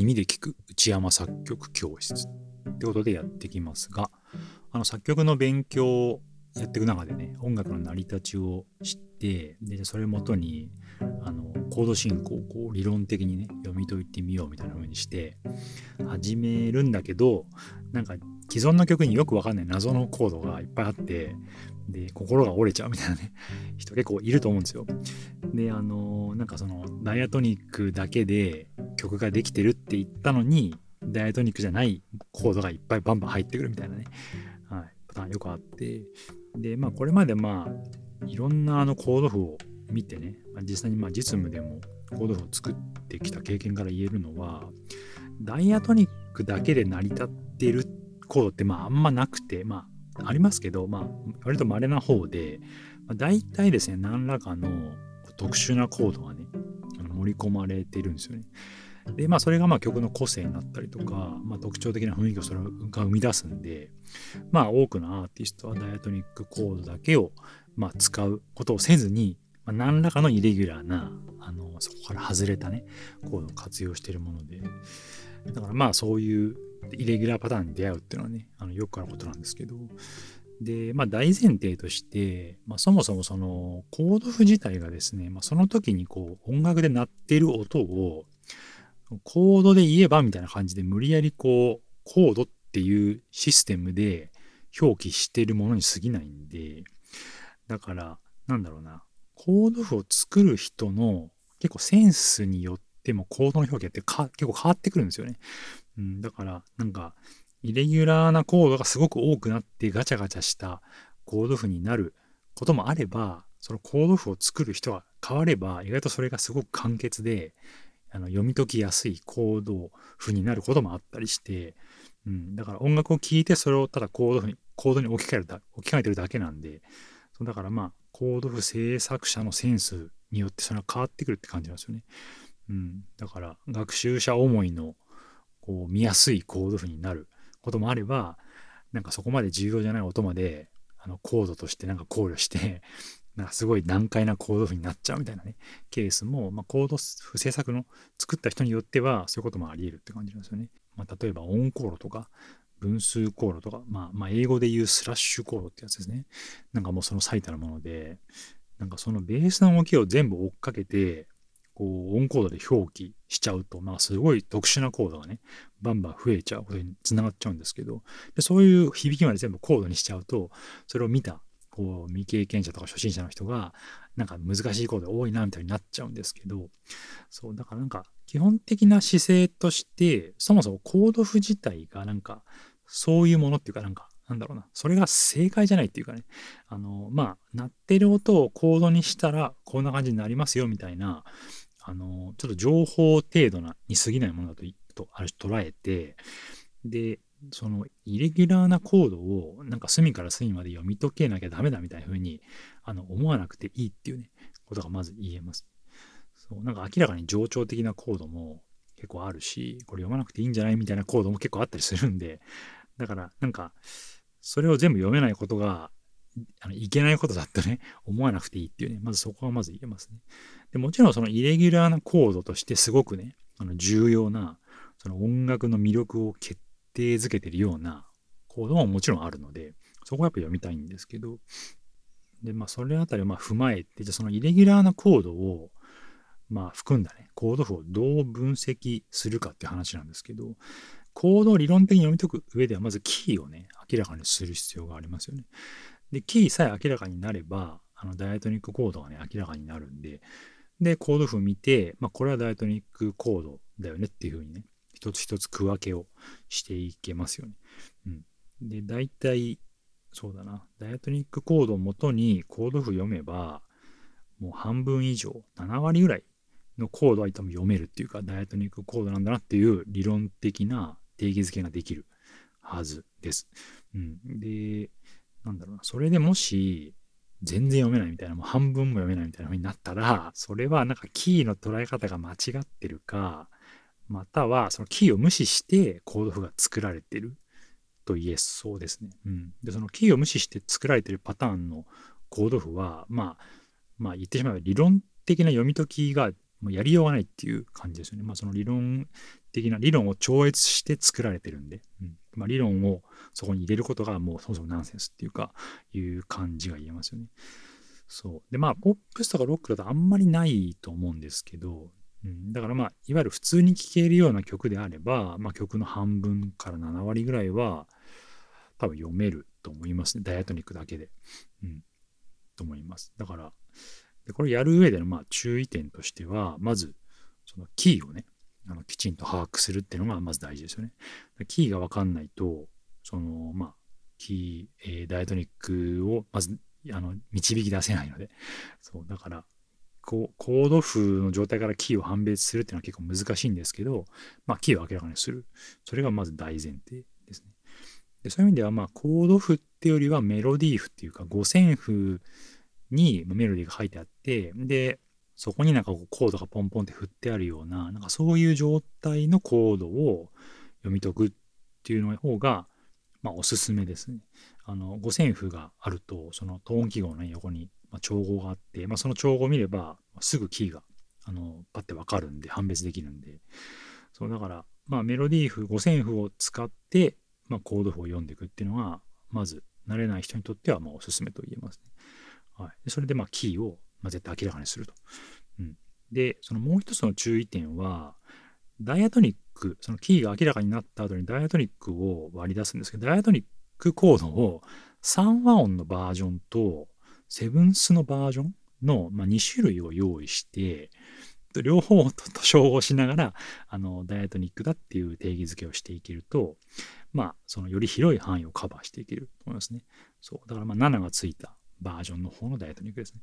耳で聞く内山作曲教室ってことでやってきますが、あの作曲の勉強をやっていく中でね、音楽の成り立ちを知って、で、それをもとに、あの、コード進行をこう理論的にね、読み解いてみようみたいな風にして、始めるんだけど、なんか既存の曲によくわかんない謎のコードがいっぱいあって、で、心が折れちゃうみたいなね、人結構いると思うんですよ。で、あの、なんかその、ダイアトニックだけで曲ができてるって言ったのに、ダイアトニックじゃないコードがいっぱいバンバン入ってくるみたいなね、はい、パターンよくあって、で、まあ、これまでまあ、いろんなあのコード譜を見てね、まあ、実際にまあ実務でもコード譜を作ってきた経験から言えるのは、ダイアトニックだけで成り立っているコードってまああんまなくて、まあありますけど、まあ割と稀な方で、まあ、大体ですね、何らかの特殊なコードがね、盛り込まれてるんですよね。で、まあそれがまあ曲の個性になったりとか、まあ特徴的な雰囲気をそれが生み出すんで、まあ多くのアーティストはダイアトニックコードだけをまあ使うことをせずに、まあ、何らかのイレギュラーな、あの、そこから外れたね、コードを活用しているもので、だからまあそういうイレギュラーパターンに出会うっていうのはね、あのよくあることなんですけど、で、まあ大前提として、まあそもそもそのコード譜自体がですね、まあその時にこう音楽で鳴ってる音をコードで言えばみたいな感じで無理やりこうコードっていうシステムで表記してるものに過ぎないんで、だからなんだろうな、コード譜を作る人の結構センスによってもコードの表記って結構変わってくるんですよね。うん、だからなんかイレギュラーなコードがすごく多くなってガチャガチャしたコード譜になることもあれば、そのコード譜を作る人が変われば、意外とそれがすごく簡潔で、あの読み解きやすいコード譜になることもあったりして、うん、だから音楽を聴いてそれをただコード譜に、コードに置き換えるだ置き換えてるだけなんで、そうだからまあ、コード譜制作者のセンスによってそれは変わってくるって感じなんですよね。うん、だから学習者思いのこう見やすいコード譜になることもあれば、なんかそこまで重要じゃない音まで、あの、コードとしてなんか考慮して、なんかすごい難解なコード譜になっちゃうみたいなね、ケースも、まあ、コード不制作の作った人によっては、そういうこともあり得るって感じなんですよね。まあ、例えば、オンコードとか、分数コードとか、まあ、まあ、英語で言うスラッシュコードってやつですね。なんかもうその最たるもので、なんかそのベースの動きを全部追っかけて、こう、オンコードで表記しちゃうと、まあ、すごい特殊なコードがね、バンバン増えちゃうことにつながっちゃうんですけど、でそういう響きまで全部コードにしちゃうと、それを見た、こう、未経験者とか初心者の人が、なんか難しいコード多いな、みたいになっちゃうんですけど、そう、だからなんか、基本的な姿勢として、そもそもコード譜自体がなんか、そういうものっていうか、なんか、なんだろうな、それが正解じゃないっていうかね、あの、まあ、鳴ってる音をコードにしたら、こんな感じになりますよ、みたいな、あの、ちょっと情報程度なに過ぎないものだととある種捉えて、で、そのイレギュラーなコードをなんか隅から隅まで読み解けなきゃダメだみたいな風にあの思わなくていいっていうね、ことがまず言えます。そう、なんか明らかに冗長的なコードも結構あるし、これ読まなくていいんじゃないみたいなコードも結構あったりするんで、だからなんか、それを全部読めないことがあのいけないことだとね、思わなくていいっていうね、まずそこはまず言えますね。でもちろんそのイレギュラーなコードとしてすごくね、あの重要なその音楽の魅力を決定づけてるようなコードももちろんあるので、そこはやっぱ読みたいんですけど、で、まあそれあたりをまあ踏まえて、じゃあそのイレギュラーなコードをまあ含んだね、コード譜をどう分析するかっていう話なんですけど、コードを理論的に読み解く上ではまずキーをね、明らかにする必要がありますよね。で、キーさえ明らかになれば、あの、ダイアトニックコードがね、明らかになるんで、で、コード譜見て、まあ、これはダイアトニックコードだよねっていうふうにね、一つ一つ区分けをしていけますよね。うん。で、大体、そうだな、ダイアトニックコードをもとにコード譜読めば、もう半分以上、7割ぐらいのコードは多分読めるっていうか、ダイアトニックコードなんだなっていう理論的な定義づけができるはずです。うん。で、なんだろうな、それでもし、全然読めないみたいな、もう半分も読めないみたいな風になったら、それはなんかキーの捉え方が間違ってるか、またはそのキーを無視してコード譜が作られてると言えそうですね。うん。で、そのキーを無視して作られてるパターンのコード譜は、まあ、まあ言ってしまえば理論的な読み解きがもうやりようがないっていう感じですよね。まあその理論的な、理論を超越して作られてるんで、うんまあ、理論をそこに入れることがもうそもそもナンセンスっていうか、いう感じが言えますよね。そう。で、まあ、ポップスとかロックだとあんまりないと思うんですけど、うん、だからまあ、いわゆる普通に聴けるような曲であれば、まあ、曲の半分から7割ぐらいは多分読めると思いますね。ダイアトニックだけで。うん。と思います。だから、でこれやる上でのまあ注意点としては、まず、そのキーをね、あのきちんと把握するっていうのがまず大事ですよね。キーがわかんないと、その、まあ、キー、えー、ダイアトニックをまずあの導き出せないので、そう、だから、こうコード譜の状態からキーを判別するっていうのは結構難しいんですけど、まあ、キーを明らかにする。それがまず大前提ですね。でそういう意味では、まあ、コード譜ってよりはメロディー譜っていうか、五線譜にメロディーが書いてあって、で、そこになんかこうコードがポンポンって振ってあるような、なんかそういう状態のコードを読み解くっていうの方が、まあ、おすすめですね。あの、五線譜があると、そのトーン記号の、横に、まあ、調合があって、まあ、その調合を見れば、すぐキーが、あの、パッてわかるんで、判別できるんで、そう、だから、まあ、メロディー譜、五線譜を使って、まあ、コード譜を読んでいくっていうのが、まず、慣れない人にとっては、まあ、おすすめと言えますね。はい。それで、まあ、キーを、まあ、絶対明らかにすると。うん。で、そのもう一つの注意点は、ダイアトニック、そのキーが明らかになった後にダイアトニックを割り出すんですけど、ダイアトニックコードを3和音のバージョンとセブンスのバージョンの、まあ、2種類を用意して、両方と照合しながら、あの、ダイアトニックだっていう定義づけをしていけると、まあ、そのより広い範囲をカバーしていけると思いますね。そう。だからまあ7がついたバージョンの方のダイアトニックですね。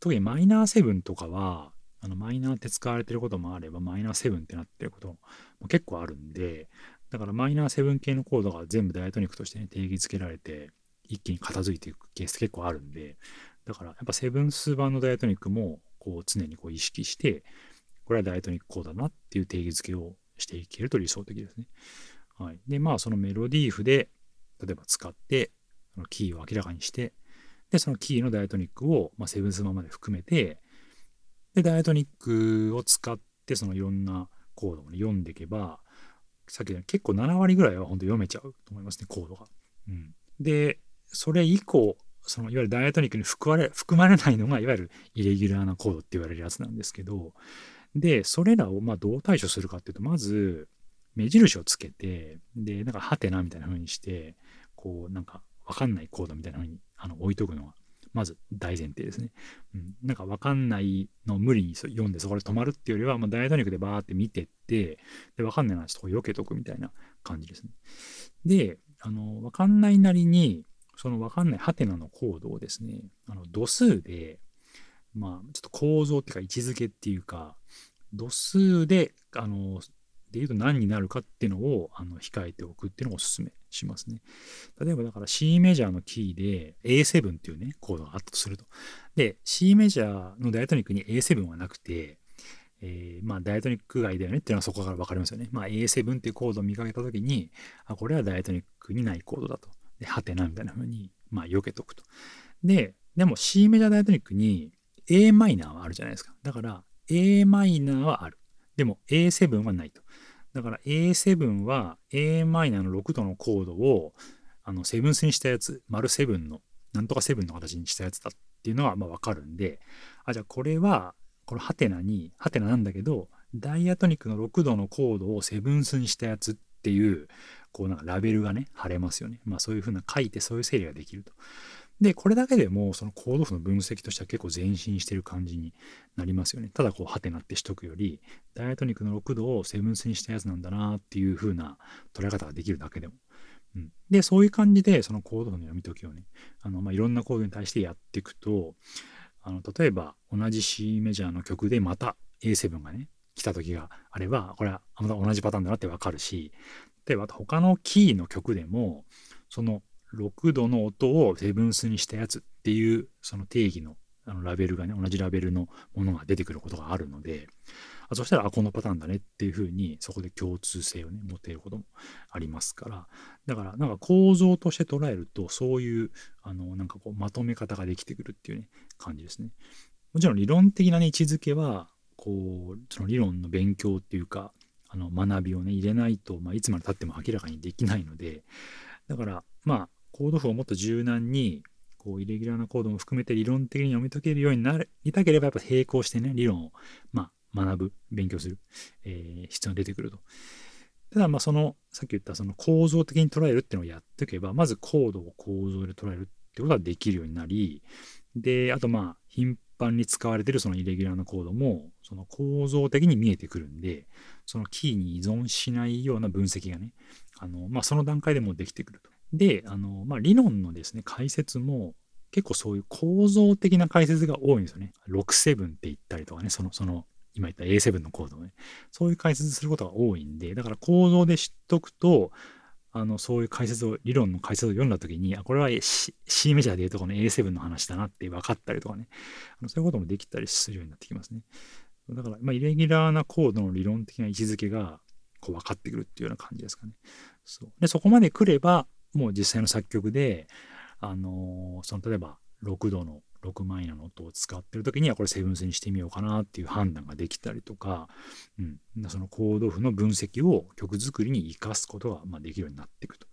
特にマイナー7とかは、あのマイナーって使われてることもあれば、マイナー7ってなってることも結構あるんで、だからマイナー7系のコードが全部ダイアトニックとして、ね、定義づけられて、一気に片付いていくケース結構あるんで、だからやっぱセブンス版のダイアトニックもこう常にこう意識して、これはダイアトニックコードだなっていう定義づけをしていけると理想的ですね。はい。で、まあそのメロディー譜で、例えば使って、キーを明らかにして、で、そのキーのダイアトニックを、まあ、セブンス版まで含めて、で、ダイアトニックを使って、そのいろんなコードを、ね、読んでいけば、さっきの結構7割ぐらいは本当読めちゃうと思いますね、コードが。うん、で、それ以降、そのいわゆるダイアトニックに含まれ含まれないのが、いわゆるイレギュラーなコードって言われるやつなんですけど、で、それらをまあどう対処するかっていうと、まず、目印をつけて、で、なんか、ハテナみたいな風にして、こう、なんか、わかんないコードみたいな風にあの置いとくのがまず大前提ですね。うん、なんか分かんないのを無理に読んでそこで止まるっていうよりは、まあ、ダイアトニックでバーって見てって、で、分かんないのはちょっと避けとくみたいな感じですね。で、あの、分かんないなりに、その分かんないハテナのコードをですね、あの、度数で、まあ、ちょっと構造っていうか位置づけっていうか、度数で、あの、で言うと何になるかっていうのをあの控えておくっていうのをおすすめしますね。例えばだから C メジャーのキーで A7 っていうね、コードがあったとすると。で、C メジャーのダイアトニックに A7 はなくて、えー、まあダイアトニック外だよねっていうのはそこから分かりますよね。まあ A7 っていうコードを見かけたときに、あ、これはダイアトニックにないコードだと。で、ハテナみたいな風に、まあ避けとくと。で、でも C メジャーダイアトニックに a マイナーはあるじゃないですか。だから a マイナーはある。でも A7 はないと。だから A7 は a マイナーの6度のコードをあのセブンスにしたやつ、丸7の、なんとか7の形にしたやつだっていうのはまあわかるんで、あ、じゃあこれは、このハテナに、ハテナなんだけど、ダイアトニックの6度のコードをセブンスにしたやつっていう、こうなんかラベルがね、貼れますよね。まあそういうふうな書いてそういう整理ができると。で、これだけでも、そのコード譜の分析としては結構前進してる感じになりますよね。ただこう、ハテナってしとくより、ダイアトニックの6度をセブンスにしたやつなんだなっていう風な捉え方ができるだけでも。うん、で、そういう感じで、そのコード譜の読み解きをね、あの、まあ、いろんなコードに対してやっていくと、あの、例えば、同じ C メジャーの曲でまた A7 がね、来た時があれば、これはまた同じパターンだなってわかるし、例えば、他のキーの曲でも、その6度の音をセブンスにしたやつっていうその定義のあのラベルがね、同じラベルのものが出てくることがあるので、あそしたら、あ、このパターンだねっていうふうに、そこで共通性をね、持てることもありますから、だから、なんか構造として捉えると、そういう、あの、なんかこう、まとめ方ができてくるっていうね、感じですね。もちろん理論的なね、位置づけは、こうその理論の勉強っていうかあの学びをね入れないと、まあ、いつまでたっても明らかにできないのでだからまあコード譜をもっと柔軟にこうイレギュラーなコードも含めて理論的に読み解けるようになりたければやっぱ並行してね理論を、まあ、学ぶ勉強する、えー、必要が出てくると。ただまあそのさっき言ったその構造的に捉えるっていうのをやっておけばまずコードを構造で捉えるってことができるようになりであとまあ頻繁に使われてるそのイレギュラーなコードもその構造的に見えてくるんでそのキーに依存しないような分析がねあの、まあ、その段階でもできてくると。であの、まあ、理論のですね解説も結構そういう構造的な解説が多いんですよね。67って言ったりとかねそのその今言った A7 のコードをねそういう解説することが多いんでだから構造で知っとくとあのそういう解説を理論の解説を読んだ時にあこれは C, C メジャーでいうとこの A7 の話だなって分かったりとかねあのそういうこともできたりするようになってきますね。だから、まあ、イレギュラーなコードの理論的な位置づけがこう分かってくるっていうような感じですかね。そうでそこまで来ればもう実際の作曲で、あの、その例えば6度の6マイナの音を使ってる時にはこれセブンスにしてみようかなっていう判断ができたりとか、うん、そのコード譜の分析を曲作りに生かすことがまできるようになっていくと。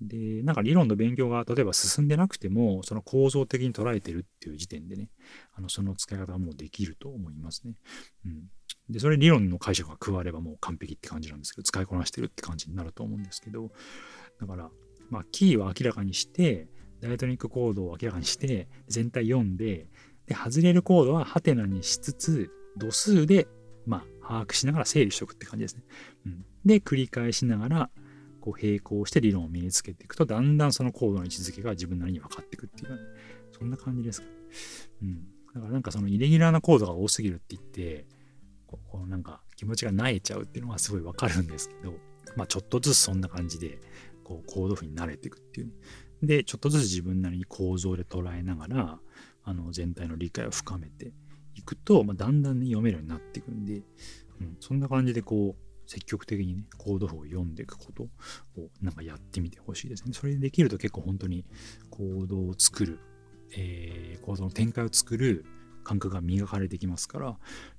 で、なんか理論の勉強が例えば進んでなくても、その構造的に捉えてるっていう時点でね、あのその使い方はもうできると思いますね。うん。で、それ理論の解釈が加わればもう完璧って感じなんですけど、使いこなしてるって感じになると思うんですけど、だから、まあ、キーは明らかにして、ダイアトニックコードを明らかにして、全体読んで、で、外れるコードはハテナにしつつ、度数で、まあ、把握しながら整理しておくって感じですね。うん、で、繰り返しながら、こう並行して理論を身につけていくと、だんだんそのコードの位置づけが自分なりに分かっていくっていうね、そんな感じですか、うん。だからなんかそのイレギュラーなコードが多すぎるって言って、こうなんか気持ちが萎えちゃうっていうのはすごいわかるんですけど、まあちょっとずつそんな感じで、こうコード譜に慣れていくっていう、ね。で、ちょっとずつ自分なりに構造で捉えながら、あの全体の理解を深めていくと、まあ、だんだんね読めるようになっていくんで、うん、そんな感じでこう積極的にね、コード譜を読んでいくことをなんかやってみてほしいですね。それでできると結構本当にコードを作る、えー、コードの展開を作る感覚が磨かれてきますから、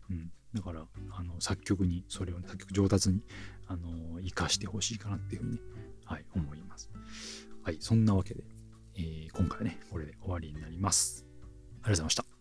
うん、だからあの作曲にそれを、ね、作曲上達にあの生かしてほしいかなっていうふうに、はい、思います。はい、そんなわけで、えー、今回はね、これで終わりになります。ありがとうございました。